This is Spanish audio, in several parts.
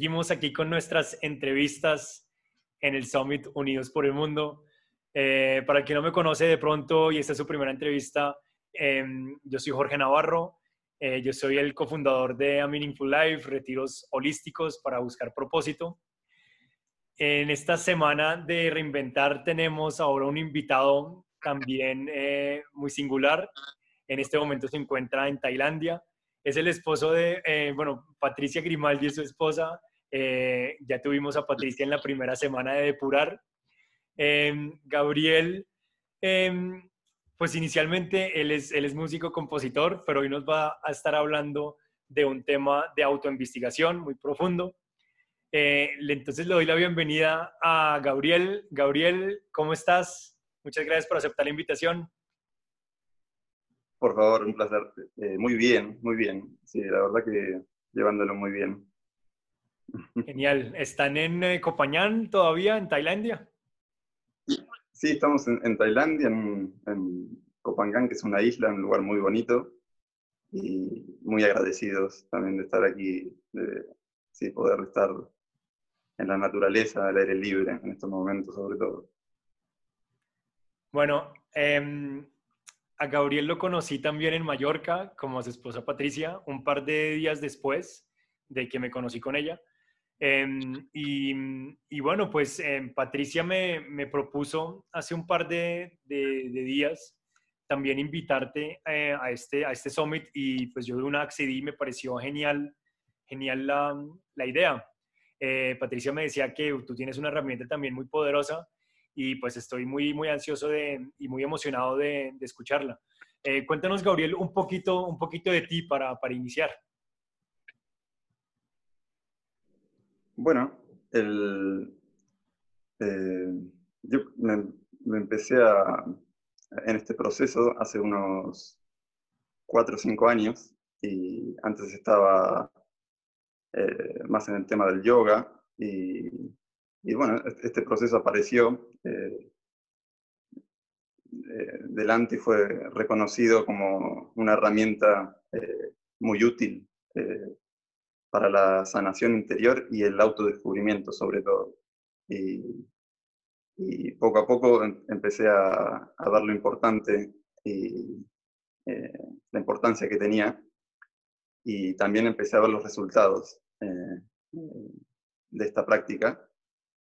Seguimos aquí con nuestras entrevistas en el Summit Unidos por el Mundo. Eh, para el que no me conoce de pronto y esta es su primera entrevista, em, yo soy Jorge Navarro. Eh, yo soy el cofundador de A Meaningful Life, retiros holísticos para buscar propósito. En esta semana de reinventar tenemos ahora un invitado también eh, muy singular. En este momento se encuentra en Tailandia es el esposo de, eh, bueno, Patricia Grimaldi es su esposa. Eh, ya tuvimos a Patricia en la primera semana de depurar. Em, Gabriel, em, pues inicialmente él es, él es músico compositor, pero hoy nos va a estar hablando de un tema de autoinvestigación muy profundo. Eh, entonces le doy la bienvenida a Gabriel. Gabriel, ¿cómo estás? Muchas gracias por aceptar la invitación. Por favor, un placer. Eh, muy bien, muy bien. Sí, la verdad que llevándolo muy bien. Genial. ¿Están en eh, Copañán todavía, en Tailandia? Sí, estamos en, Tailandia, en, en Copangán, que es una isla, un lugar muy bonito. Y muy agradecidos también de estar aquí, de sí, poder estar en la naturaleza, al aire libre en estos momentos, sobre todo. Bueno, eh, a Gabriel lo conocí también en Mallorca, como a su esposa Patricia, un par de días después de que me conocí con ella. Em, y, bueno, pues em, Patricia me, propuso hace un par de, días también invitarte eh, a, este, a este summit y pues yo de una accedí y me pareció genial, genial la, idea. Eh, Patricia me decía que tú tienes una herramienta también muy poderosa y pues estoy muy, muy ansioso de, y muy emocionado de, escucharla. Eh, cuéntanos, Gabriel, un poquito, un poquito de ti para, para iniciar. Bueno, eh, yo me, empecé a, en este proceso hace unos cuatro o cinco años y antes estaba eh, más en el tema del yoga y y bueno, este proceso apareció eh, eh, delante fue reconocido como una herramienta muy útil para la sanación interior y el autodescubrimiento sobre todo. Y, poco a poco em, empecé a, a dar lo importante y la importancia que tenía y también empecé a ver los resultados de esta práctica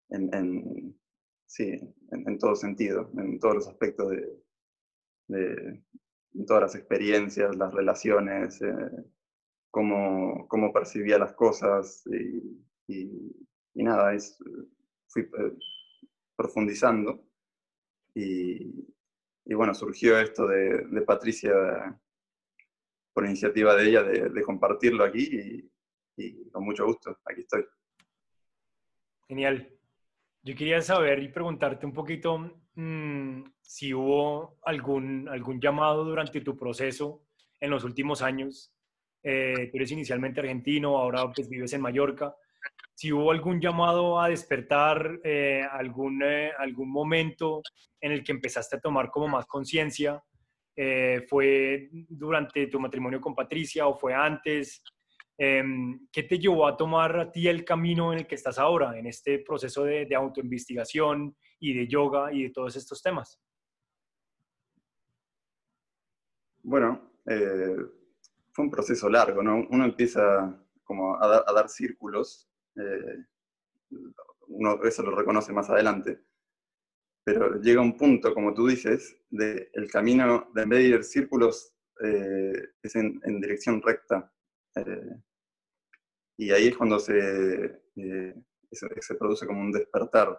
en, sí, en, todo sentido, en todos los aspectos de, todas las experiencias, las relaciones, eh, cómo, cómo, percibía las cosas y, nada, es, fui eh, profundizando y, bueno, surgió esto de, Patricia por iniciativa de ella de, compartirlo aquí y con mucho gusto, aquí estoy. Genial. Yo quería saber y preguntarte un poquito mm, si hubo algún, algún llamado durante tu proceso en los últimos años. Eh, tú eres inicialmente argentino, ahora pues vives en Mallorca. Si hubo algún llamado a despertar, eh, algún, eh, algún momento en el que empezaste a tomar como más conciencia, ¿fue durante tu matrimonio con Patricia o fue antes? Em, ¿Qué te llevó a tomar a ti el camino en el que estás ahora, en este proceso de, de autoinvestigación y de yoga y de todos estos temas? Bueno, eh, fue un proceso largo, ¿no? Uno empieza como a, dar, círculos, eh, uno eso lo reconoce más adelante, pero llega un punto, como tú dices, de el camino, de en círculos, eh, es en, en, dirección recta. Y ahí es cuando se, eh, se, produce como un despertar.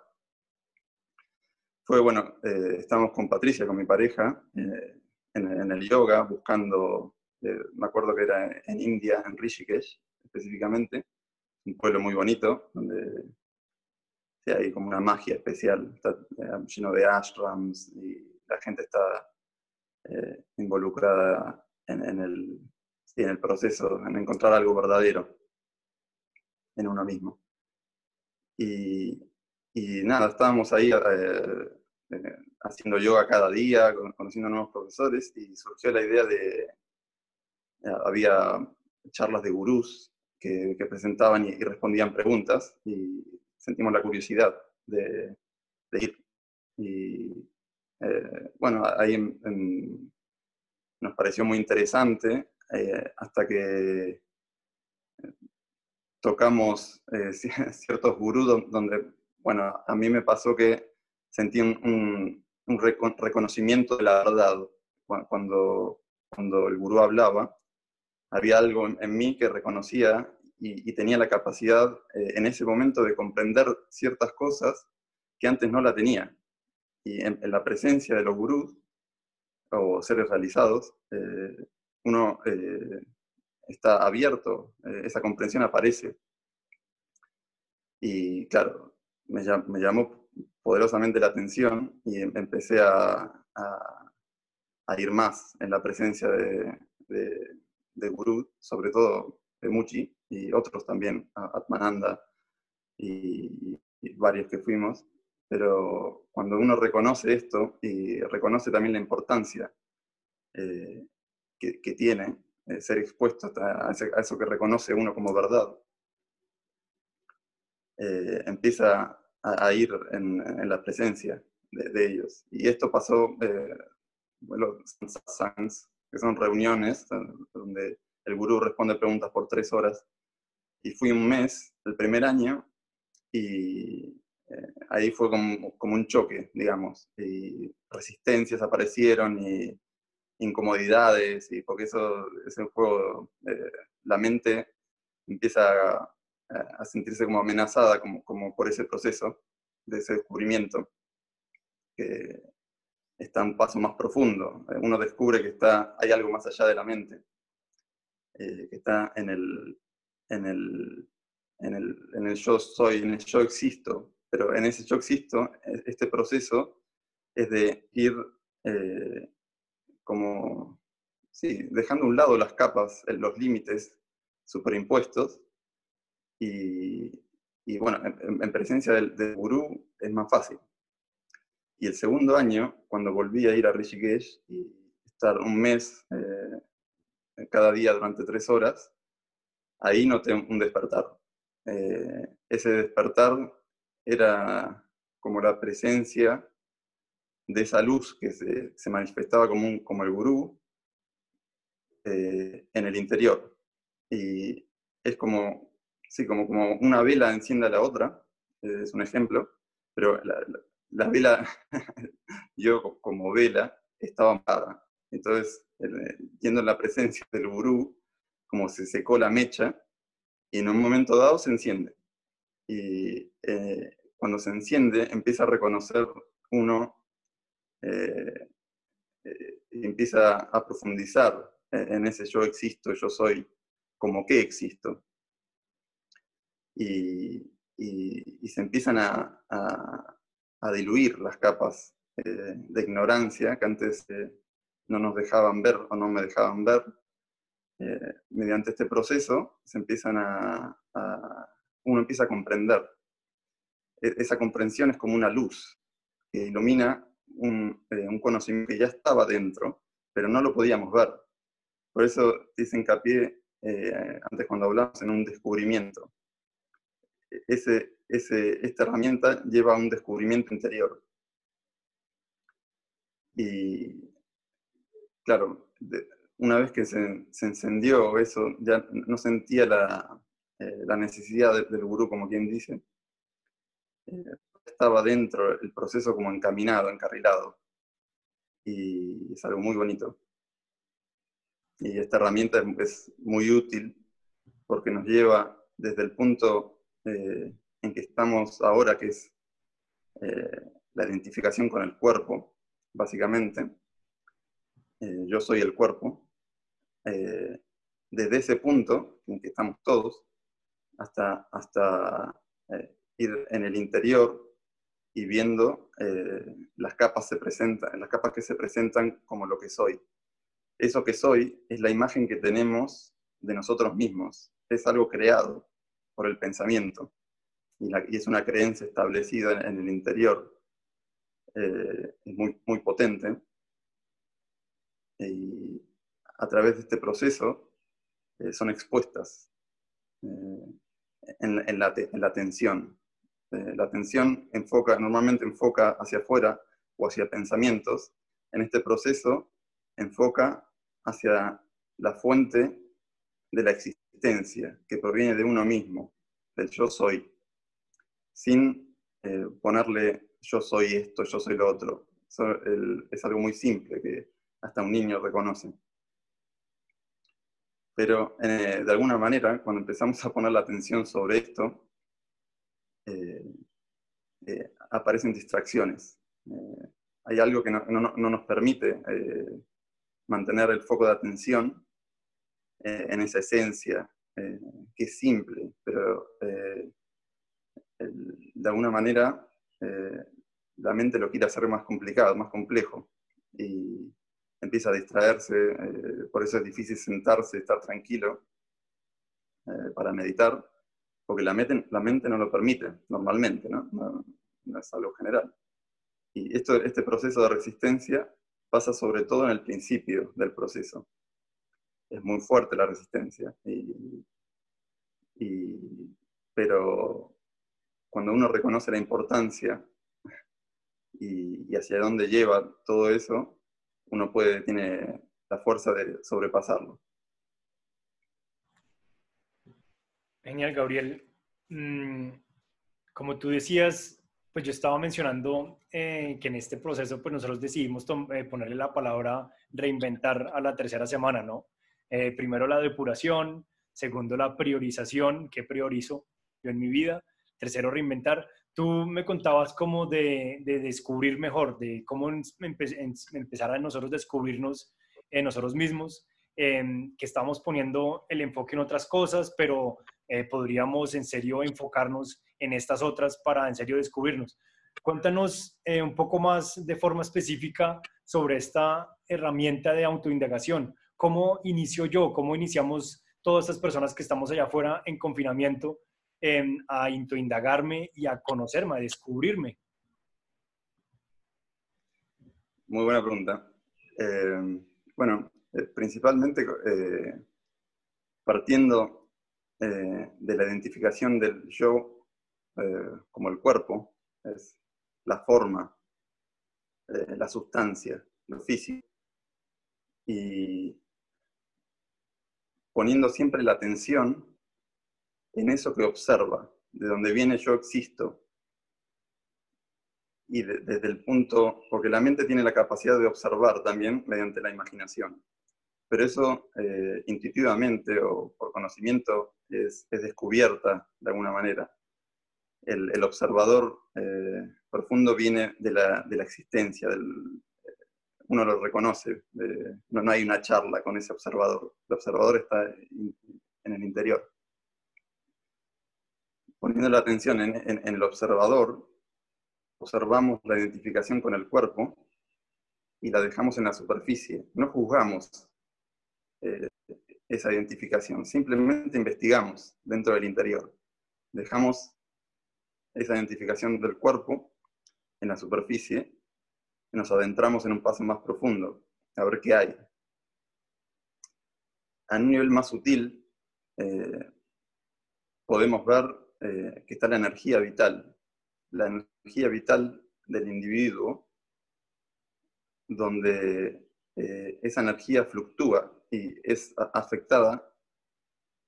Fue bueno, eh, estábamos con Patricia, con mi pareja, eh, en, el yoga, buscando, me acuerdo que era en India, en Rishikesh específicamente, un pueblo muy bonito, donde hay como una magia especial, está lleno de ashrams y la gente está involucrada en, el, en el proceso, en encontrar algo verdadero en uno mismo. Y, nada, estábamos ahí eh, eh, haciendo yoga cada día, conociendo nuevos profesores y surgió la idea de, eh, había charlas de gurús que, presentaban y, respondían preguntas y sentimos la curiosidad de, ir. Y eh, bueno, ahí nos pareció muy interesante eh, hasta que tocamos ciertos gurús donde, bueno, a mí me pasó que sentí un, un reconocimiento de la verdad cuando, cuando el gurú hablaba había algo en, mí que reconocía y, tenía la capacidad eh, en ese momento de comprender ciertas cosas que antes no la tenía. Y en, la presencia de los gurús o seres realizados, eh, uno eh, está abierto, esa comprensión aparece. Y claro, me, llamó poderosamente la atención y em, empecé a, ir más en la presencia de Guru, sobre todo de Muchi y otros también, Atmananda y, varios que fuimos, pero cuando uno reconoce esto y reconoce también la importancia eh, que, tiene eh, ser expuesto a, eso que reconoce uno como verdad, eh, empieza a, ir en, la presencia de, ellos. Y esto pasó, bueno, que son reuniones donde el gurú responde preguntas por tres horas. Y fui un mes, el primer año, y eh, ahí fue como, como, un choque, digamos. Y resistencias aparecieron y incomodidades, y porque eso es un juego, eh, la mente empieza a, a, sentirse como amenazada como, como por ese proceso de ese descubrimiento. Que, está un paso más profundo. Uno descubre que está, hay algo más allá de la mente, eh, que está en el, en, el, en, el, en el yo soy, en el yo existo. Pero en ese yo existo, e, este proceso es de ir eh, como, sí, dejando a un lado las capas, los límites superimpuestos y, y bueno, en, presencia del, del gurú es más fácil. Y el segundo año, cuando volví a ir a Rishikesh y estar un mes eh, cada día durante tres horas, ahí noté un despertar. Eh, ese despertar era como la presencia de esa luz que se, manifestaba como, un, como el gurú eh, en el interior. Y es como, sí, como, como una vela enciende a la otra, es un ejemplo, pero la, la vela, yo como vela, estaba amada. Entonces, yendo en la presencia del gurú, como se secó la mecha, y en un momento dado se enciende. Y eh, cuando se enciende, empieza a reconocer uno, eh, eh, empieza a profundizar en ese yo existo, yo soy, como que existo. Y, se empiezan a diluir las capas eh, de ignorancia que antes eh, no nos dejaban ver o no me dejaban ver. Eh, mediante este proceso se empiezan a, uno empieza a comprender. E, esa comprensión es como una luz que ilumina un, conocimiento que ya estaba dentro, pero no lo podíamos ver. Por eso dice hincapié antes cuando hablamos en un descubrimiento. Ese, esta herramienta lleva a un descubrimiento interior. Y claro, una vez que se, encendió eso, ya no sentía la, eh, necesidad del gurú, como quien dice. Eh, estaba dentro el proceso como encaminado, encarrilado. Y es algo muy bonito. Y esta herramienta es, muy útil porque nos lleva desde el punto eh, en que estamos ahora, que es eh, la identificación con el cuerpo, básicamente. Eh, yo soy el cuerpo. Desde ese punto en que estamos todos, hasta, hasta ir en el interior y viendo las capas se presentan, las capas que se presentan como lo que soy. Eso que soy es la imagen que tenemos de nosotros mismos. Es algo creado por el pensamiento y, es una creencia establecida en, el interior, eh, es muy, muy potente. Y a través de este proceso eh, son expuestas en, la, en, la, atención. la atención enfoca, normalmente enfoca hacia afuera o hacia pensamientos. En este proceso enfoca hacia la fuente de la existencia, que proviene de uno mismo, del yo soy, sin eh, ponerle yo soy esto, yo soy lo otro. es algo muy simple que hasta un niño reconoce. Pero eh, de alguna manera, cuando empezamos a poner la atención sobre esto, eh, aparecen distracciones. hay algo que no, no nos permite mantener el foco de atención eh, en esa esencia, eh, que es simple, pero eh, de alguna manera la mente lo quiere hacer más complicado, más complejo, y empieza a distraerse, por eso es difícil sentarse, estar tranquilo para meditar, porque la mente, la mente no lo permite normalmente, ¿no? no es algo general. Y esto, este proceso de resistencia pasa sobre todo en el principio del proceso. Es muy fuerte la resistencia. pero cuando uno reconoce la importancia y, hacia dónde lleva todo eso, uno puede, tiene la fuerza de sobrepasarlo. Genial, Gabriel. Mm, como tú decías, pues yo estaba mencionando eh, que en este proceso, pues nosotros decidimos eh, ponerle la palabra reinventar a la tercera semana, ¿no? Eh, primero la depuración, segundo la priorización, qué priorizo yo en mi vida, tercero reinventar. Tú me contabas como de, descubrir mejor, de cómo empezar a nosotros descubrirnos en nosotros mismos, em, que estamos poniendo el enfoque en otras cosas, pero podríamos en serio enfocarnos en estas otras para en serio descubrirnos. Cuéntanos eh, un poco más de forma específica sobre esta herramienta de autoindagación. ¿Cómo inicio yo? ¿Cómo iniciamos todas estas personas que estamos allá afuera en confinamiento a autoindagarme y a conocerme, a descubrirme? Muy buena pregunta. Eh, bueno, eh, principalmente partiendo de la identificación del yo eh, como el cuerpo, es la forma, eh, la sustancia, lo físico. Y poniendo siempre la atención en eso que observa, de donde viene yo existo. Y desde el punto, porque la mente tiene la capacidad de observar también mediante la imaginación. Pero eso eh, intuitivamente o por conocimiento es, es descubierta de alguna manera el, observador eh, profundo viene de la, existencia, uno lo reconoce, no, hay una charla con ese observador, el observador está en el interior. Poniendo la atención en, el observador, observamos la identificación con el cuerpo y la dejamos en la superficie. No juzgamos eh, esa identificación, simplemente investigamos dentro del interior. Dejamos esa identificación del cuerpo en la superficie y nos adentramos en un paso más profundo, a ver qué hay. A un nivel más sutil, eh, podemos ver eh, que está la energía vital, la energía vital del individuo, donde eh, esa energía fluctúa y es afectada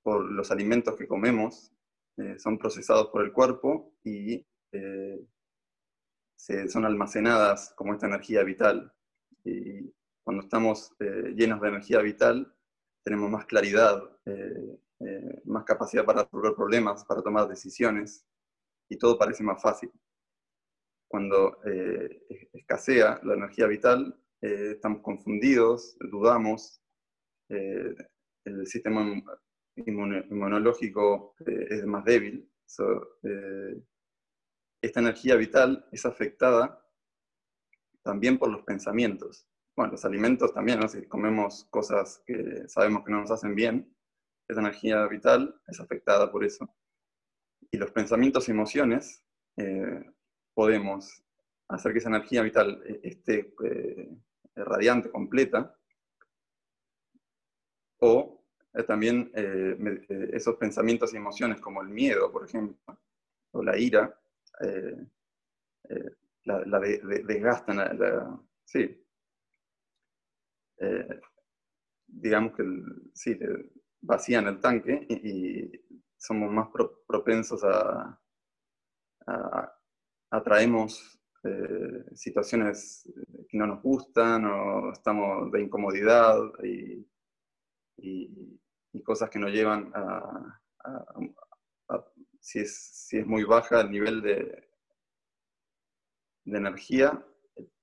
por los alimentos que comemos eh, son procesados por el cuerpo y eh, son almacenadas como esta energía vital. Y cuando estamos llenos de energía vital, tenemos más claridad, más capacidad para resolver problemas, para tomar decisiones, y todo parece más fácil. Cuando escasea la energía vital, estamos confundidos, dudamos, el sistema inmunológico eh, es más débil. Eh, esta energía vital es afectada también por los pensamientos. Bueno, los alimentos también, si comemos cosas que sabemos que no nos hacen bien, esa energía vital es afectada por eso. Y los pensamientos y emociones, eh, podemos hacer que esa energía vital esté radiante, completa, o también esos pensamientos y emociones como el miedo, por ejemplo, o la ira, la, desgastan, sí. digamos que sí, vacían el tanque y, somos más propensos a, atraemos eh, situaciones que no nos gustan o estamos de incomodidad y, cosas que nos llevan a, si, es, si, es, muy baja el nivel de, de energía,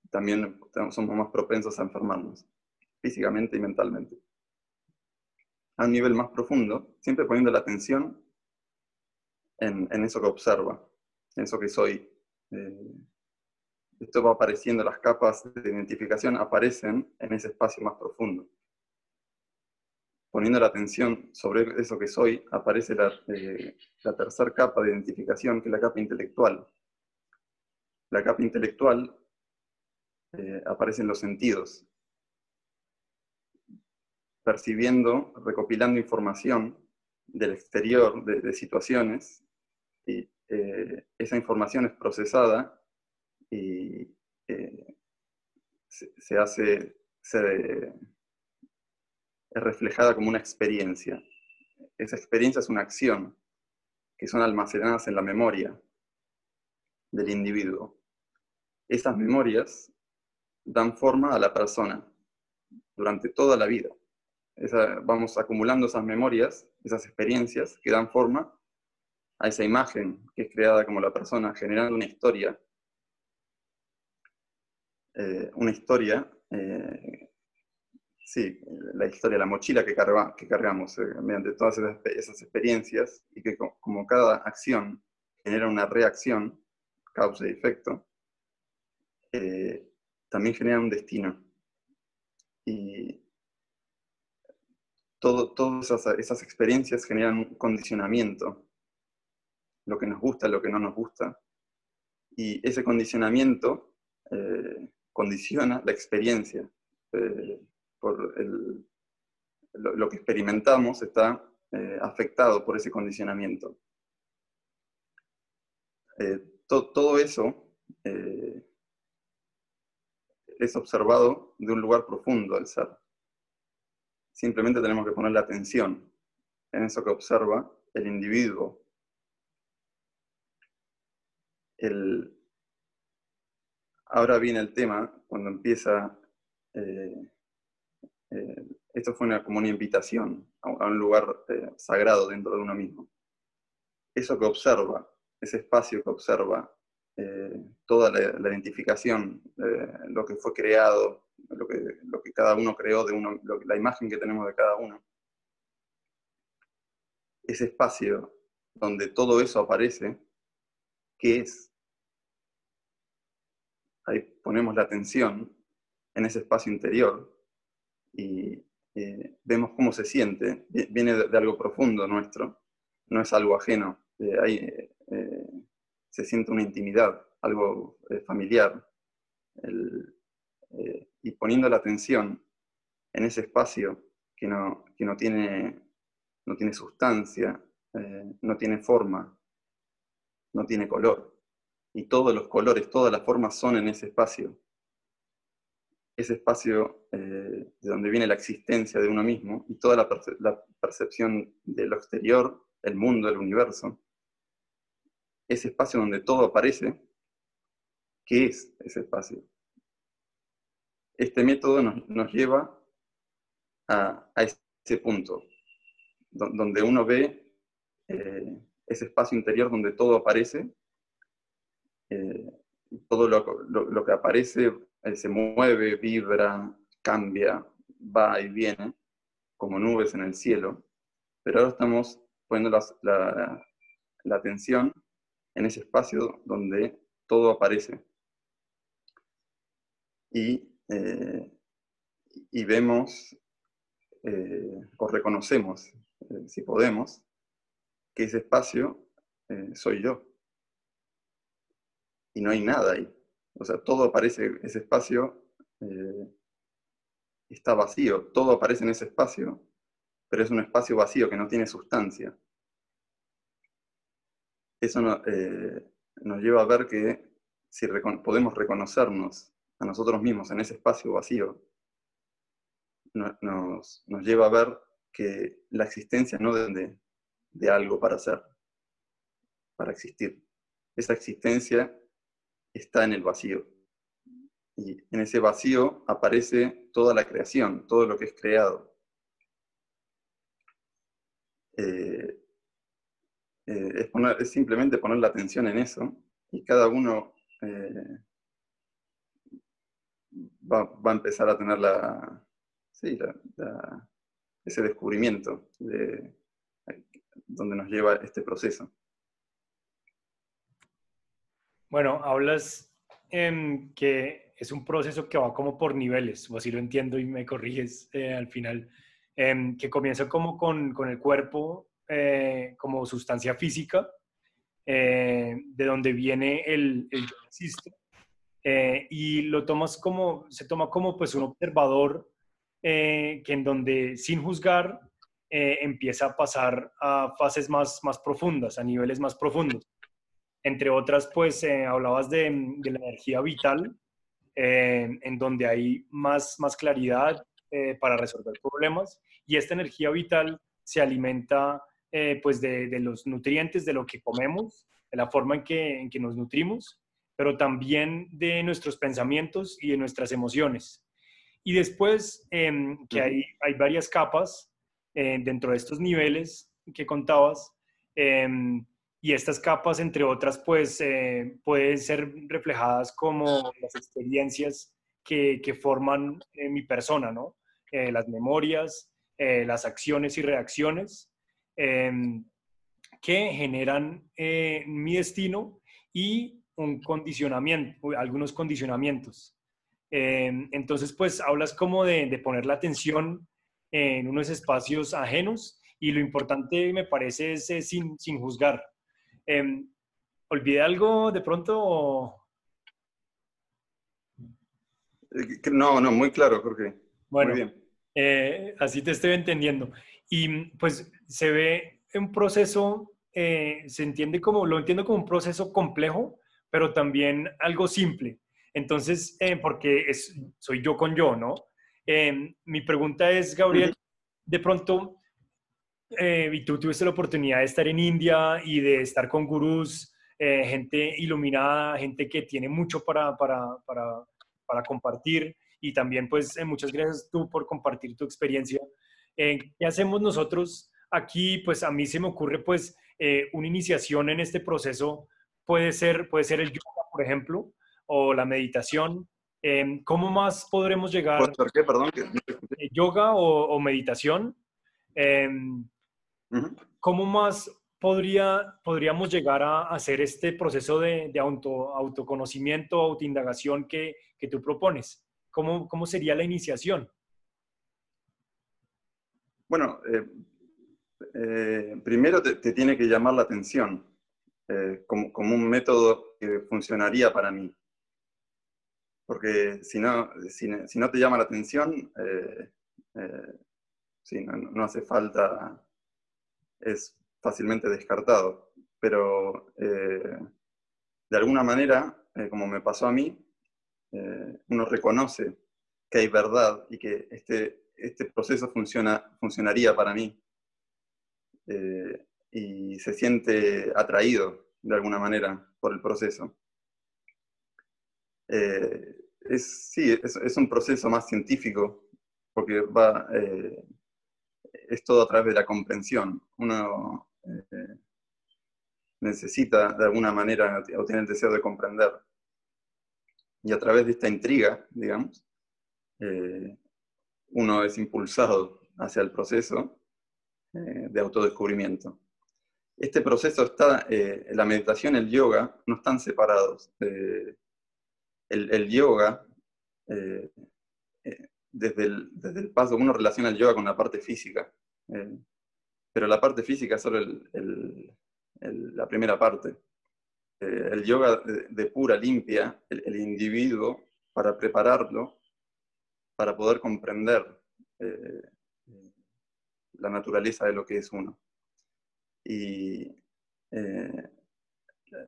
también somos más propensos a enfermarnos, físicamente y mentalmente. A un nivel más profundo, siempre poniendo la atención en, eso que observa, en eso que soy. Eh, esto va apareciendo, las capas de identificación aparecen en ese espacio más profundo. Poniendo la atención sobre eso que soy, aparece la, eh, la tercera capa de identificación, que es la capa intelectual. La capa intelectual eh, aparece en los sentidos, percibiendo, recopilando información del exterior, de situaciones, y eh, esa información es procesada y eh, se, hace, es reflejada como una experiencia. Esa experiencia es una acción que son almacenadas en la memoria del individuo. Esas memorias dan forma a la persona durante toda la vida. Vamos acumulando esas memorias, esas experiencias que dan forma a esa imagen que es creada como la persona, generando una historia. Eh, una historia, eh, sí, la historia, la mochila que, que cargamos eh, mediante todas esas, experiencias y que como cada acción genera una reacción, causa y efecto, también genera un destino. Y todo, todas esas, experiencias generan un condicionamiento lo que nos gusta, lo que no nos gusta. Y ese condicionamiento eh, condiciona la experiencia. Eh, por lo, que experimentamos está eh, afectado por ese condicionamiento. todo eso es observado de un lugar profundo al ser. Simplemente tenemos que poner la atención en eso que observa el individuo ahora viene el tema, cuando empieza, eh, eh, esto fue una, como una invitación a, un lugar eh, sagrado dentro de uno mismo. Eso que observa, ese espacio que observa, toda la, identificación, lo que fue creado, lo que, cada uno creó de uno, la imagen que tenemos de cada uno, ese espacio donde todo eso aparece, ¿qué es? ahí ponemos la atención en ese espacio interior y eh, vemos cómo se siente. Viene de, algo profundo nuestro, no es algo ajeno. ahí eh, se siente una intimidad, algo eh, familiar. y poniendo la atención en ese espacio que no, que no, tiene, no tiene sustancia, no tiene forma, no tiene color y todos los colores, todas las formas son en ese espacio. Ese espacio eh, de donde viene la existencia de uno mismo y toda la, percepción de lo exterior, el mundo, el universo. Ese espacio donde todo aparece, ¿qué es ese espacio? Este método nos, lleva a, ese punto, donde uno ve eh, ese espacio interior donde todo aparece eh, todo lo, que aparece eh, se mueve, vibra, cambia, va y viene, como nubes en el cielo, pero ahora estamos poniendo la, atención en ese espacio donde todo aparece. Y, eh, y vemos o reconocemos, si podemos, que ese espacio soy yo y no hay nada ahí. O sea, todo aparece, ese espacio eh, está vacío, todo aparece en ese espacio pero es un espacio vacío que no tiene sustancia. Eso nos lleva a ver que si podemos reconocernos a nosotros mismos en ese espacio vacío, nos, lleva a ver que la existencia no de algo para ser, para existir. Esa existencia está en el vacío. Y en ese vacío aparece toda la creación, todo lo que es creado. Eh, eh, es, simplemente poner la atención en eso y cada uno eh, va, a empezar a tener la, ese descubrimiento de donde nos lleva este proceso. Bueno, hablas en que es un proceso que va como por niveles, o así lo entiendo y me corriges eh, al final, em, que comienza como con, con el cuerpo eh, como sustancia física, eh, de donde viene el, el y lo tomas como, se toma como pues un observador que en donde sin juzgar empieza a pasar a fases más, más profundas, a niveles más profundos. Entre otras, pues eh, hablabas de, la energía vital, eh, en donde hay más, más claridad eh, para resolver problemas y esta energía vital se alimenta pues de, los nutrientes de lo que comemos, de la forma en que, en que nos nutrimos, pero también de nuestros pensamientos y de nuestras emociones. Y después em, que hay, hay varias capas dentro de estos niveles que contabas, em, y estas capas, entre otras, pues eh, pueden ser reflejadas como las experiencias que, que forman eh, mi persona, ¿no? Eh, las memorias, las acciones y reacciones em, que generan mi destino y un condicionamiento, algunos condicionamientos. Em, entonces, pues hablas como de, de poner la atención en unos espacios ajenos y lo importante me parece es sin, sin juzgar, Eh, ¿Olvidé algo de pronto? Eh, no, no, muy claro, Jorge. Bueno, muy bien. Eh, así te estoy entendiendo. Y pues se ve un proceso, eh, se entiende como, lo entiendo como un proceso complejo, pero también algo simple. Entonces, porque es, soy yo con yo, ¿no? mi pregunta es, Gabriel, de pronto, eh, y tú tuviste la oportunidad de estar en India y de estar con gurús, eh, gente iluminada, gente que tiene mucho para, para, para, para compartir y también pues eh, muchas gracias tú por compartir tu experiencia. ¿Qué hacemos nosotros aquí? Pues a mí se me ocurre pues una iniciación en este proceso puede ser, puede ser el yoga, por ejemplo, o la meditación. ¿Cómo más podremos llegar? ¿Por qué? Perdón. yoga o, o meditación. ¿Cómo más podría, podríamos llegar a hacer este proceso de, auto, autoconocimiento, autoindagación que, que tú propones? ¿Cómo, ¿Cómo sería la iniciación? Bueno, eh, eh, primero te, tiene que llamar la atención eh, como, un método que funcionaría para mí. Porque si no, si, no te llama la atención, sí, no, no, hace falta es fácilmente descartado. Pero de alguna manera, como me pasó a mí, uno reconoce que hay verdad y que este, este proceso funciona, funcionaría para mí. y se siente atraído de alguna manera por el proceso. es, sí, es, es, un proceso más científico, porque va, es todo a través de la comprensión. Uno eh, necesita de alguna manera o tiene el deseo de comprender. Y a través de esta intriga, digamos, eh, uno es impulsado hacia el proceso eh, de autodescubrimiento. Este proceso está, la meditación el yoga no están separados. el, yoga desde el, desde el paso, uno relaciona el yoga con la parte física, eh, pero la parte física es solo la primera parte. Eh, el yoga de, pura, limpia, el, individuo para prepararlo, para poder comprender eh, la naturaleza de lo que es uno. Y eh,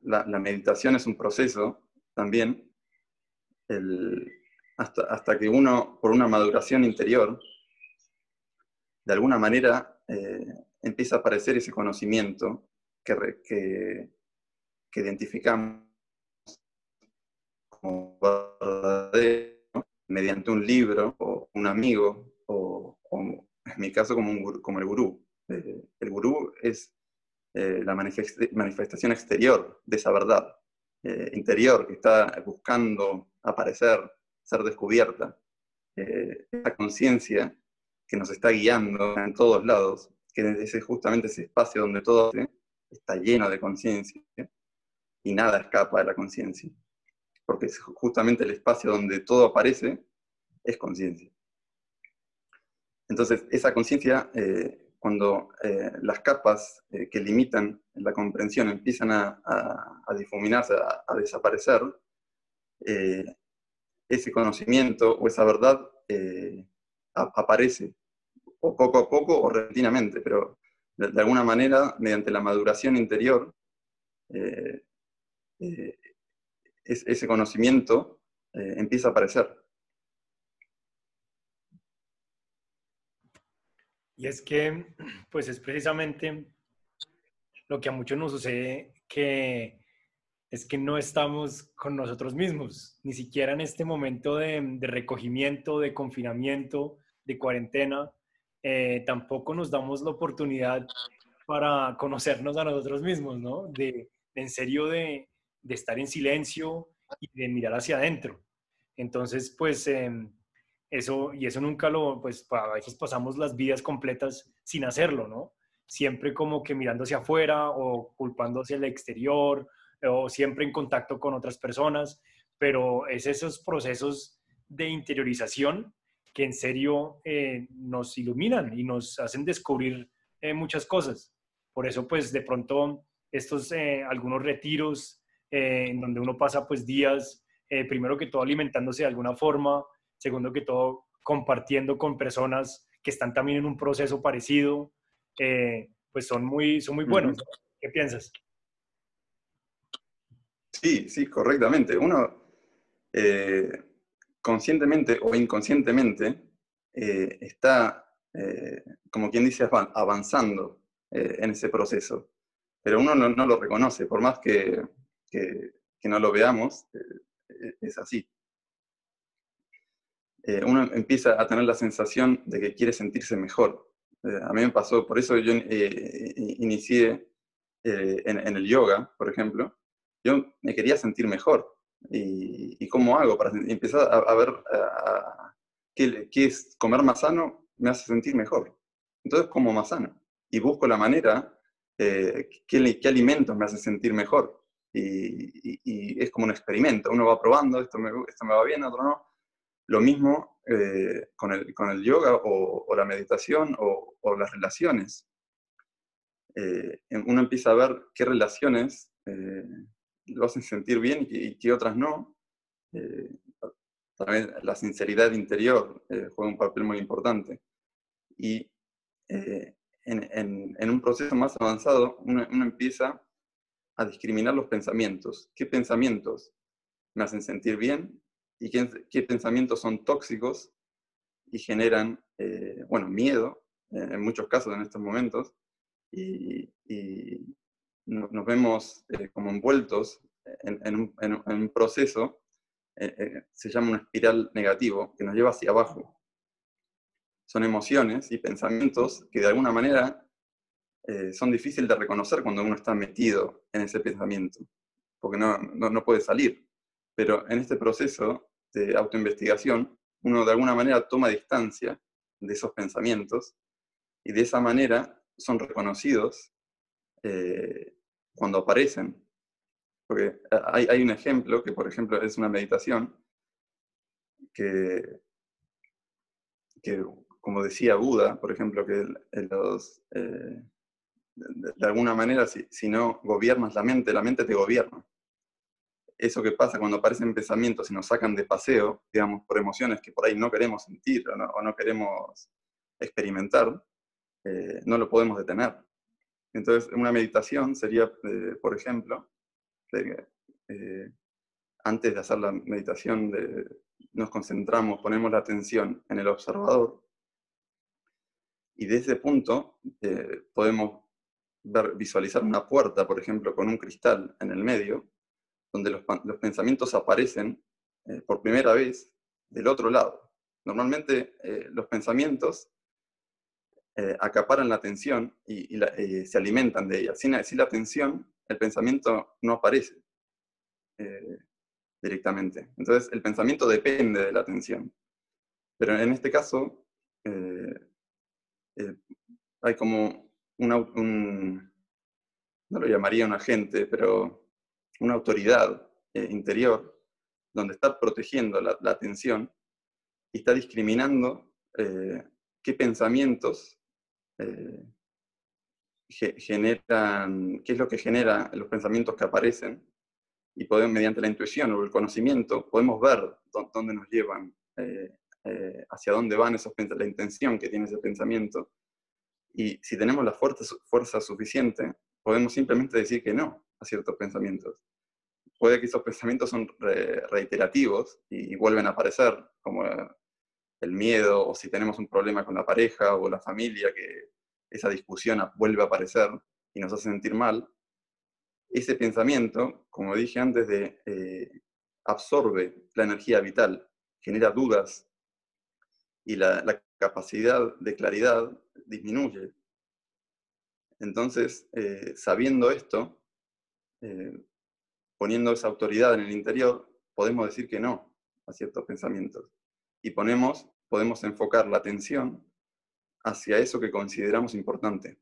la, meditación es un proceso también, hasta, hasta, que uno, por una maduración interior, de alguna manera eh, empieza a aparecer ese conocimiento que, que, que identificamos como verdadero mediante un libro o un amigo o, en mi caso como, un, como el gurú. Eh, el gurú es eh, la manifestación exterior de esa verdad eh, interior que está buscando aparecer, ser descubierta. esa conciencia que nos está guiando en todos lados, que es justamente ese espacio donde todo está lleno de conciencia y nada escapa de la conciencia porque es justamente el espacio donde todo aparece, es conciencia. Entonces, esa conciencia, eh, cuando eh, las capas eh, que limitan la comprensión empiezan a, difuminarse, a, desaparecer, ese conocimiento o esa verdad aparece, o poco a poco o repentinamente, pero de, alguna manera, mediante la maduración interior, ese conocimiento eh, empieza a aparecer. Y es que, pues es precisamente lo que a muchos nos sucede, que es que no estamos con nosotros mismos, ni siquiera en este momento de, recogimiento, de confinamiento, de cuarentena, eh, tampoco nos damos la oportunidad para conocernos a nosotros mismos, ¿no? de en serio de, de estar en silencio y de mirar hacia adentro. Entonces, pues em, eso, y eso nunca lo, pues a veces pasamos las vidas completas sin hacerlo, ¿no? Siempre como que mirando hacia afuera o culpando hacia el exterior o siempre en contacto con otras personas, pero es esos procesos de interiorización que en serio eh, nos iluminan y nos hacen descubrir eh, muchas cosas. Por eso, pues de pronto, estos eh, algunos retiros eh, en donde uno pasa pues días, eh, primero que todo alimentándose de alguna forma, segundo que todo compartiendo con personas que están también en un proceso parecido, eh, pues son muy, son muy buenos. ¿Qué piensas? Sí, sí, correctamente. Uno conscientemente o inconscientemente está, como quien dice, avanzando en ese proceso, pero uno no, no, lo reconoce, por más que, que, no lo veamos, eh, es así. Eh, uno empieza a tener la sensación de que quiere sentirse mejor. Eh, a mí me pasó, por eso yo inicié en, el yoga, por ejemplo. Yo me quería sentir mejor. ¿Y, cómo hago? Para empezar a, ver qué, es comer más sano me hace sentir mejor. Entonces como más sano. Y busco la manera, qué, qué alimentos me hacen sentir mejor y, es como un experimento. Uno va probando, esto me, esto me va bien, otro no. Lo mismo eh, con, el, con, el, yoga o, la meditación o, las relaciones. Eh, uno empieza a ver qué relaciones eh, lo hacen sentir bien y, qué otras no. también la sinceridad interior juega un papel muy importante. Y en, un proceso más avanzado, uno, uno empieza a discriminar los pensamientos. ¿Qué pensamientos me hacen sentir bien y qué, pensamientos son tóxicos y generan, eh, bueno, miedo eh, en muchos casos en estos momentos y, nos vemos eh, como envueltos en, un, proceso, se llama un espiral negativo, que nos lleva hacia abajo. Son emociones y pensamientos que de alguna manera eh, son difíciles de reconocer cuando uno está metido en ese pensamiento, porque no, no, puede salir. Pero en este proceso de autoinvestigación, uno de alguna manera toma distancia de esos pensamientos y de esa manera son reconocidos eh, cuando aparecen. Porque hay, hay, un ejemplo que, por ejemplo, es una meditación que, que como decía Buda, por ejemplo, que los, eh, de, alguna manera, si, no gobiernas la mente, la mente te gobierna. Eso que pasa cuando aparecen pensamientos y nos sacan de paseo, digamos, por emociones que por ahí no queremos sentir o no, queremos experimentar, eh, no lo podemos detener. Entonces, una meditación sería, eh, por ejemplo, antes de hacer la meditación, nos concentramos, ponemos la atención en el observador y desde ese punto podemos visualizar una puerta, por ejemplo, con un cristal en el medio, donde los, pensamientos aparecen por primera vez del otro lado. Normalmente los pensamientos eh, acaparan la atención y, eh, se alimentan de ella. Sin, la atención, el pensamiento no aparece eh, directamente. Entonces, el pensamiento depende de la atención. Pero en este caso, hay como un, no lo llamaría un agente, pero una autoridad interior donde está protegiendo la, atención y está discriminando qué pensamientos eh, generan, qué es lo que genera los pensamientos que aparecen, y podemos, mediante la intuición o el conocimiento, podemos ver dónde nos llevan, eh, eh, hacia dónde van esos la intención que tiene ese pensamiento. Y si tenemos la fuerza, fuerza suficiente, podemos simplemente decir que no a ciertos pensamientos. Puede que esos pensamientos son reiterativos y, y, vuelven a aparecer, como el miedo, o si tenemos un problema con la pareja o la familia, que esa discusión vuelve a aparecer y nos hace sentir mal, ese pensamiento, como dije antes, de, eh, absorbe la energía vital, genera dudas y la, capacidad de claridad disminuye. Entonces, eh, sabiendo esto, eh, poniendo esa autoridad en el interior, podemos decir que no a ciertos pensamientos. Y ponemos, podemos enfocar la atención hacia eso que consideramos importante.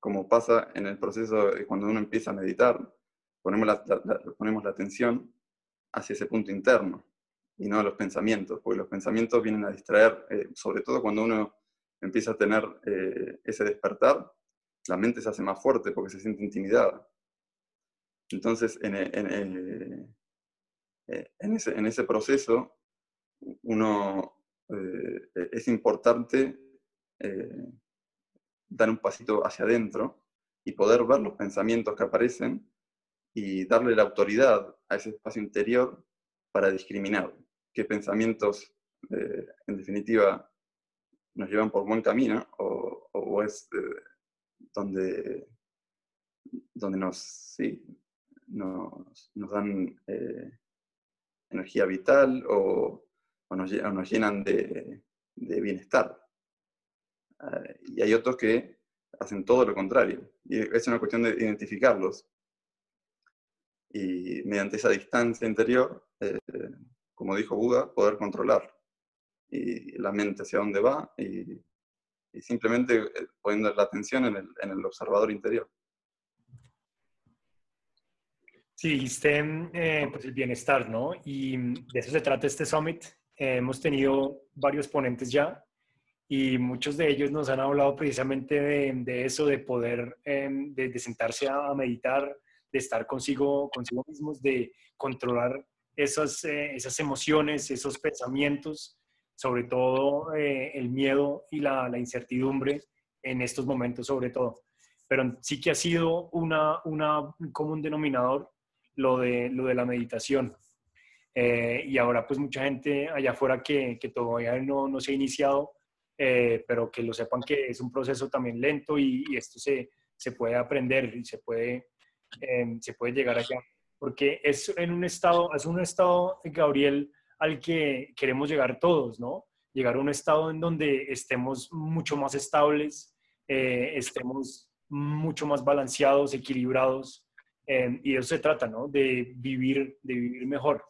Como pasa en el proceso cuando uno empieza a meditar, ponemos la, ponemos la atención hacia ese punto interno y no a los pensamientos, porque los pensamientos vienen a distraer, eh, sobre todo cuando uno empieza a tener eh, ese despertar, la mente se hace más fuerte porque se siente intimidada. Entonces, en, en, eh, en ese proceso, uno eh, es importante eh, dar un pasito hacia adentro y poder ver los pensamientos que aparecen y darle la autoridad a ese espacio interior para discriminar qué pensamientos, eh, en definitiva, nos llevan por buen camino o, es donde, donde nos, sí, nos, nos dan energía vital o o nos, llenan de, bienestar. Eh, y hay otros que hacen todo lo contrario. Y es una cuestión de identificarlos. Y mediante esa distancia interior, eh, como dijo Buda, poder controlar. Y la mente hacia dónde va y, simplemente eh, poniendo la atención en el, en el observador interior. Sí, dijiste pues el bienestar, ¿no? Y de eso se trata este summit, hemos tenido varios ponentes ya y muchos de ellos nos han hablado precisamente de, eso, de poder, em, de, sentarse a, meditar, de estar consigo, consigo mismos, de controlar esas, eh, esas emociones, esos pensamientos, sobre todo eh, el miedo y la, incertidumbre en estos momentos sobre todo. Pero sí que ha sido una, una, un común denominador lo de, lo de la meditación. Eh, y ahora pues mucha gente allá afuera que, que todavía no, no, se ha iniciado, eh, pero que lo sepan que es un proceso también lento y, esto se, se, puede aprender y se puede, em, se puede llegar allá. Porque es en un estado, es un estado, Gabriel, al que queremos llegar todos, ¿no? Llegar a un estado en donde estemos mucho más estables, eh, estemos mucho más balanceados, equilibrados, em, y de eso se trata, ¿no? De vivir, de vivir mejor.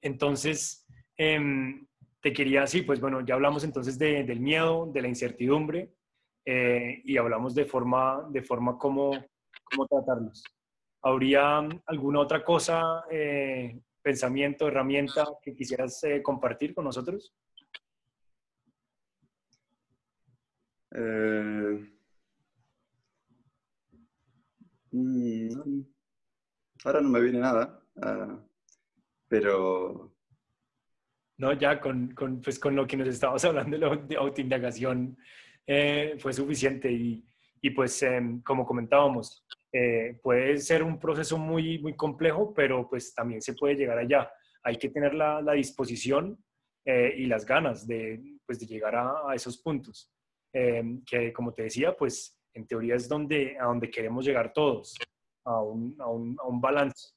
Entonces, em, te quería, sí, pues bueno, ya hablamos entonces del miedo, de la incertidumbre eh, y hablamos de forma, de forma cómo, cómo tratarlos. ¿Habría alguna otra cosa, eh, pensamiento, herramienta que quisieras eh, compartir con nosotros? Mm, ahora no me viene nada. Ah, pero No, ya con, con, pues con lo que nos estabas hablando de autoindagación eh, fue suficiente y, y pues em, como comentábamos, eh, puede ser un proceso muy, muy complejo, pero pues también se puede llegar allá. Hay que tener la, la disposición eh, y las ganas de, pues, de llegar a, a esos puntos, em, que como te decía, pues en teoría es donde, a donde queremos llegar todos, a un, a un, a un balance,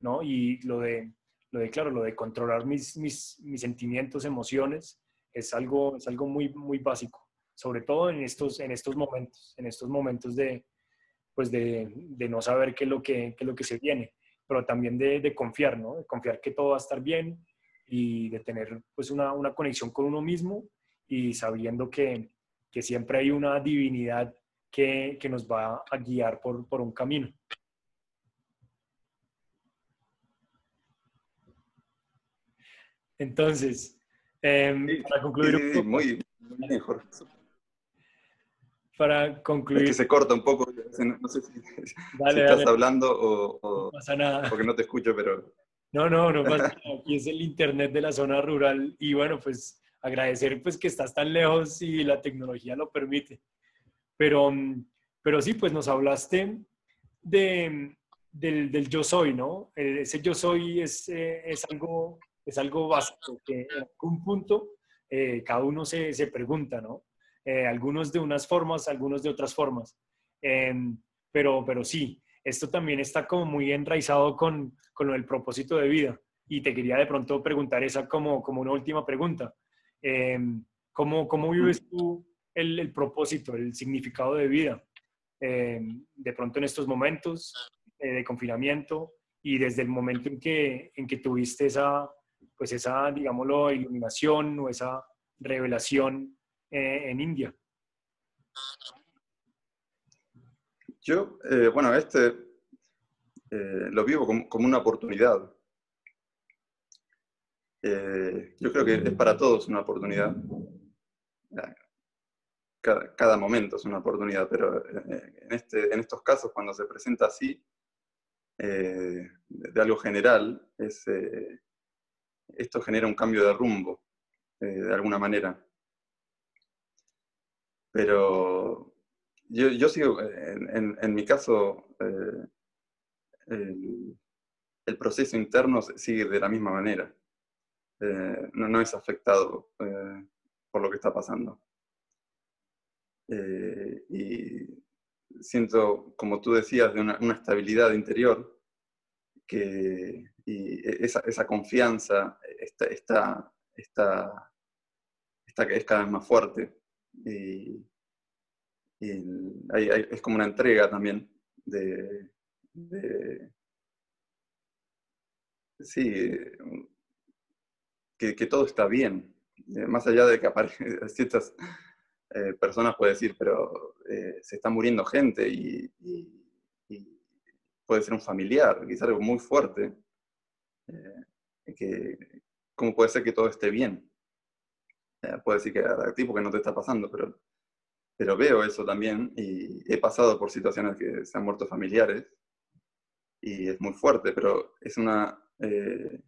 ¿no? Y lo de lo de, claro, lo de controlar mis, mis, mis sentimientos, emociones, es algo, es algo muy, muy básico, sobre todo en estos, en estos momentos, en estos momentos de, pues de, de no saber qué es, lo que, qué es lo que se viene, pero también de, de, confiar, ¿no? De confiar que todo va a estar bien y de tener pues una, una conexión con uno mismo y sabiendo que, que siempre hay una divinidad que, que, nos va a guiar por, por un camino. Entonces, eh, para concluir sí, sí, muy, muy mejor. Para concluir. Es que se corta un poco, no sé si, dale, si estás dale. hablando o, o, no pasa nada. porque no te escucho, pero... No, no, no pasa nada. Aquí es el internet de la zona rural y bueno, pues agradecer pues que estás tan lejos y la tecnología lo permite. Pero, pero sí, pues nos hablaste de, del, del yo soy, ¿no? Ese yo soy es, eh, es algo es algo básico que en algún punto eh, cada uno se, se, pregunta, ¿no? Eh, algunos de unas formas, algunos de otras formas. Eh, pero, pero sí, esto también está como muy enraizado con, con el propósito de vida. Y te quería de pronto preguntar esa como, como una última pregunta. Em, ¿cómo, ¿Cómo vives tú el, el, propósito, el significado de vida? Em, de pronto en estos momentos eh, de confinamiento y desde el momento en que, en que tuviste esa, pues esa, digámoslo, iluminación o esa revelación eh, en India? Yo, eh, bueno, este eh, lo vivo como, como, una oportunidad. Yo creo que es para todos una oportunidad. Cada, cada momento es una oportunidad, pero en, este, en estos casos, cuando se presenta así, de, de algo general, es esto genera un cambio de rumbo, de alguna manera. Pero yo, yo sigo, en, en, mi caso, eh, el, proceso interno sigue de la misma manera. Eh, no, no, es afectado eh, por lo que está pasando. Y siento, como tú decías, de una, una estabilidad interior que, y e, esa, esa confianza está, está, está, está, es cada vez más fuerte. Y, hay, es como una entrega también de, sí, que, todo está bien. Eh, más allá de que aparezcan ciertas eh, personas pueden decir, pero eh, se está muriendo gente y, y, y, puede ser un familiar, quizás algo muy fuerte. Que, ¿Cómo puede ser que todo esté bien? Eh, puede decir que a ti porque no te está pasando, pero, pero veo eso también y he pasado por situaciones que se han muerto familiares y es muy fuerte, pero es una... Eh,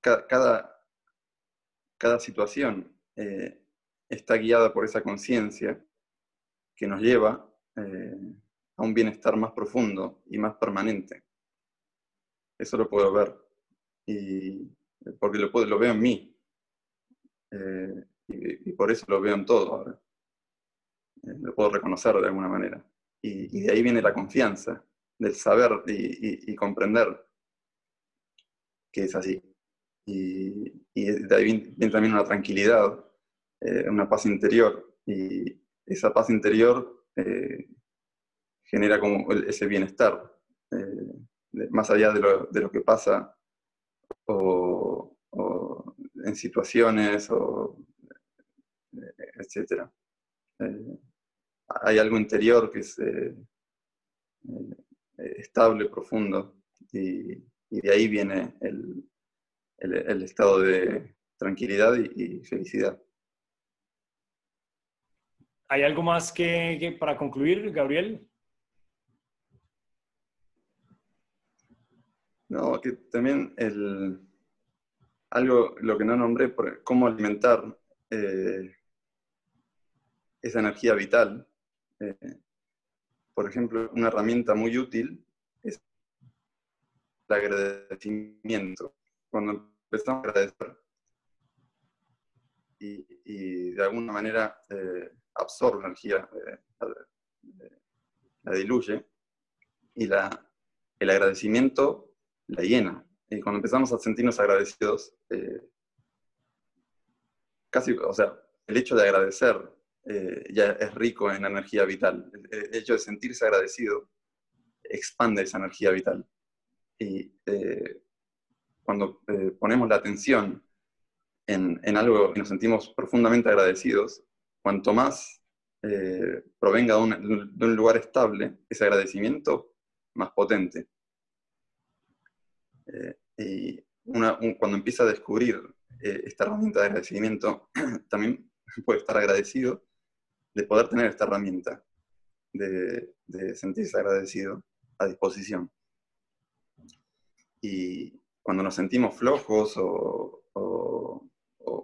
cada, cada, cada, situación eh, está guiada por esa conciencia que nos lleva eh, a un bienestar más profundo y más permanente. Eso lo puedo ver y porque lo, puedo, lo veo en mí eh, y, por eso lo veo en todo ahora. Eh, lo puedo reconocer de alguna manera. Y, de ahí viene la confianza, del saber y, comprender que es así. Y, de ahí viene, también una tranquilidad, eh, una paz interior. Y esa paz interior genera como ese bienestar, más allá de lo, de lo que pasa o en situaciones, o, etc. Eh, hay algo interior que es eh, eh, estable, profundo, y, y, de ahí viene el, el, el estado de tranquilidad y, y, felicidad. ¿Hay algo más que, que para concluir, Gabriel? No, que también el, algo, lo que no nombré, cómo alimentar eh, esa energía vital. Eh, por ejemplo, una herramienta muy útil es el agradecimiento. Cuando empezamos a agradecer y, de alguna manera eh, absorbe energía, la diluye, y la, el agradecimiento la llena. Y cuando empezamos a sentirnos agradecidos, eh, casi, o sea, el hecho de agradecer eh, ya es rico en energía vital. El, hecho de sentirse agradecido expande esa energía vital. Y eh, cuando ponemos la atención en, en, algo y nos sentimos profundamente agradecidos, cuanto más provenga de un, de un lugar estable, ese agradecimiento más potente. Eh, y cuando empieza a descubrir eh, esta herramienta de agradecimiento, también puede estar agradecido de poder tener esta herramienta, de, sentirse agradecido a disposición. Y cuando nos sentimos flojos o,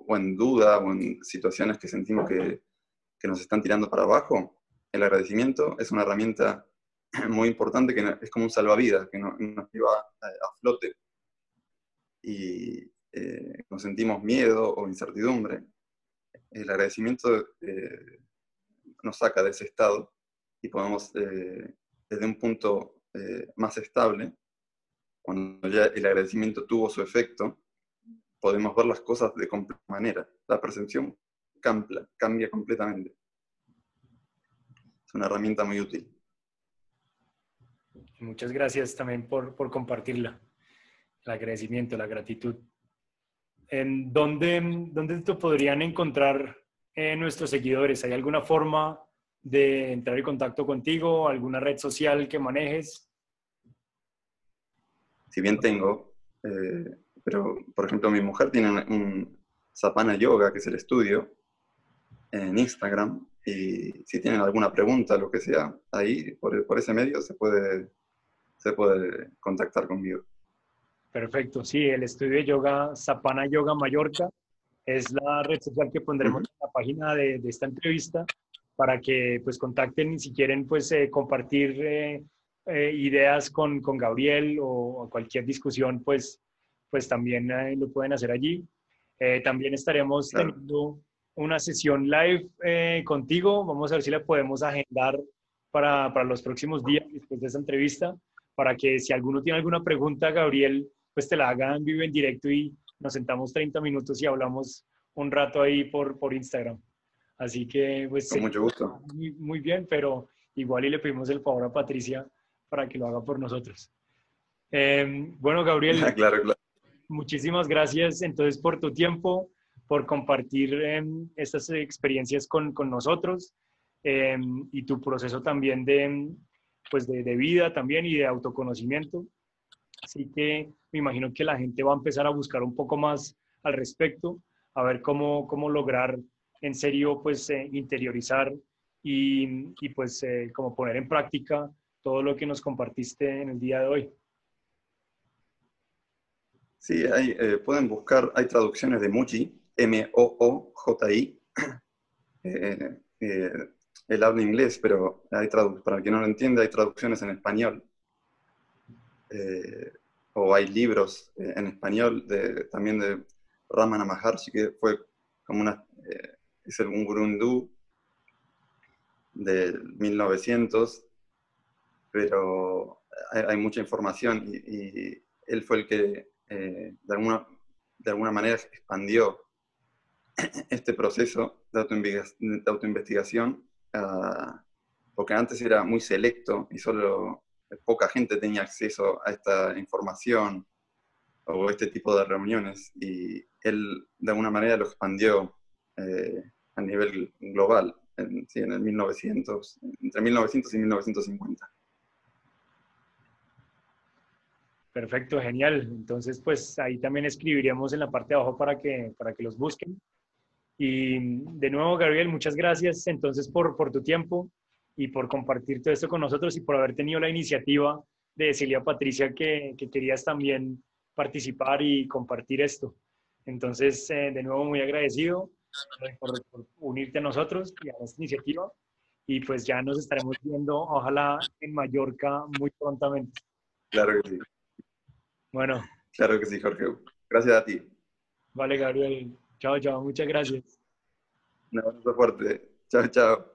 en duda o en situaciones que sentimos que, que, nos están tirando para abajo, el agradecimiento es una herramienta muy importante que es como un salvavidas, que nos, lleva a, flote. Y eh, nos sentimos miedo o incertidumbre, el agradecimiento eh, nos saca de ese estado y podemos, eh, desde un punto más estable, cuando ya el agradecimiento tuvo su efecto, podemos ver las cosas de completa manera. La percepción cambia, cambia completamente. Es una herramienta muy útil. Muchas gracias también por, por compartirla. El agradecimiento, la gratitud. ¿En dónde, dónde te podrían encontrar eh, nuestros seguidores? ¿Hay alguna forma de entrar en contacto contigo? ¿Alguna red social que manejes? Si bien tengo, eh, pero por ejemplo mi mujer tiene un, Zapana Yoga, que es el estudio, en Instagram, y si tienen alguna pregunta, lo que sea, ahí por, por ese medio se puede se puede contactar conmigo. Perfecto, sí, el estudio de yoga Zapana Yoga Mallorca es la red social que pondremos en la página de, de, esta entrevista para que pues contacten si quieren pues eh, compartir eh, eh, ideas con, con, Gabriel o, cualquier discusión pues, pues también lo pueden hacer allí. también estaremos teniendo una sesión live contigo, vamos a ver si la podemos agendar para, para los próximos días después de esta entrevista para que si alguno tiene alguna pregunta, Gabriel, pues te la haga en vivo, en directo y nos sentamos 30 minutos y hablamos un rato ahí por, por Instagram. Así que, pues... Con mucho gusto. Muy, muy, bien, pero igual y le pedimos el favor a Patricia para que lo haga por nosotros. Em, bueno, Gabriel. claro, claro. Muchísimas gracias entonces por tu tiempo, por compartir em, estas experiencias con, con nosotros em, y tu proceso también de, pues de, vida también y de autoconocimiento. Así que me imagino que la gente va a empezar a buscar un poco más al respecto, a ver cómo, cómo lograr en serio pues eh, interiorizar y, y pues eh, como poner en práctica todo lo que nos compartiste en el día de hoy. Sí, hay, eh, pueden buscar, hay traducciones de Muji, M-O-O-J-I, él habla inglés, pero hay para el que no lo entiende, hay traducciones en español. Eh, o hay libros eh, en español de, también de Ramana Maharshi, que fue como una, eh, es un gurú hindú del 1900, pero hay, mucha información y, él fue el que de, alguna, de alguna manera expandió este proceso de autoinvestigación Ah, porque antes era muy selecto y solo poca gente tenía acceso a esta información o este tipo de reuniones y él de alguna manera lo expandió eh, a nivel global en, en el 1900, entre 1900 y 1950. Perfecto, genial. Entonces, pues ahí también escribiríamos en la parte de abajo para que, para que los busquen. Y de nuevo, Gabriel, muchas gracias entonces por, por tu tiempo y por compartir todo esto con nosotros y por haber tenido la iniciativa de decirle a Patricia que, que querías también participar y compartir esto. Entonces, eh, de nuevo, muy agradecido por, unirte a nosotros y a esta iniciativa. Y pues ya nos estaremos viendo, ojalá en Mallorca muy prontamente. Claro que sí. Bueno. Claro que sí, Jorge. Gracias a ti. Vale, Gabriel. Chao, chao. Muchas gracias. Un abrazo fuerte. Chao, chao.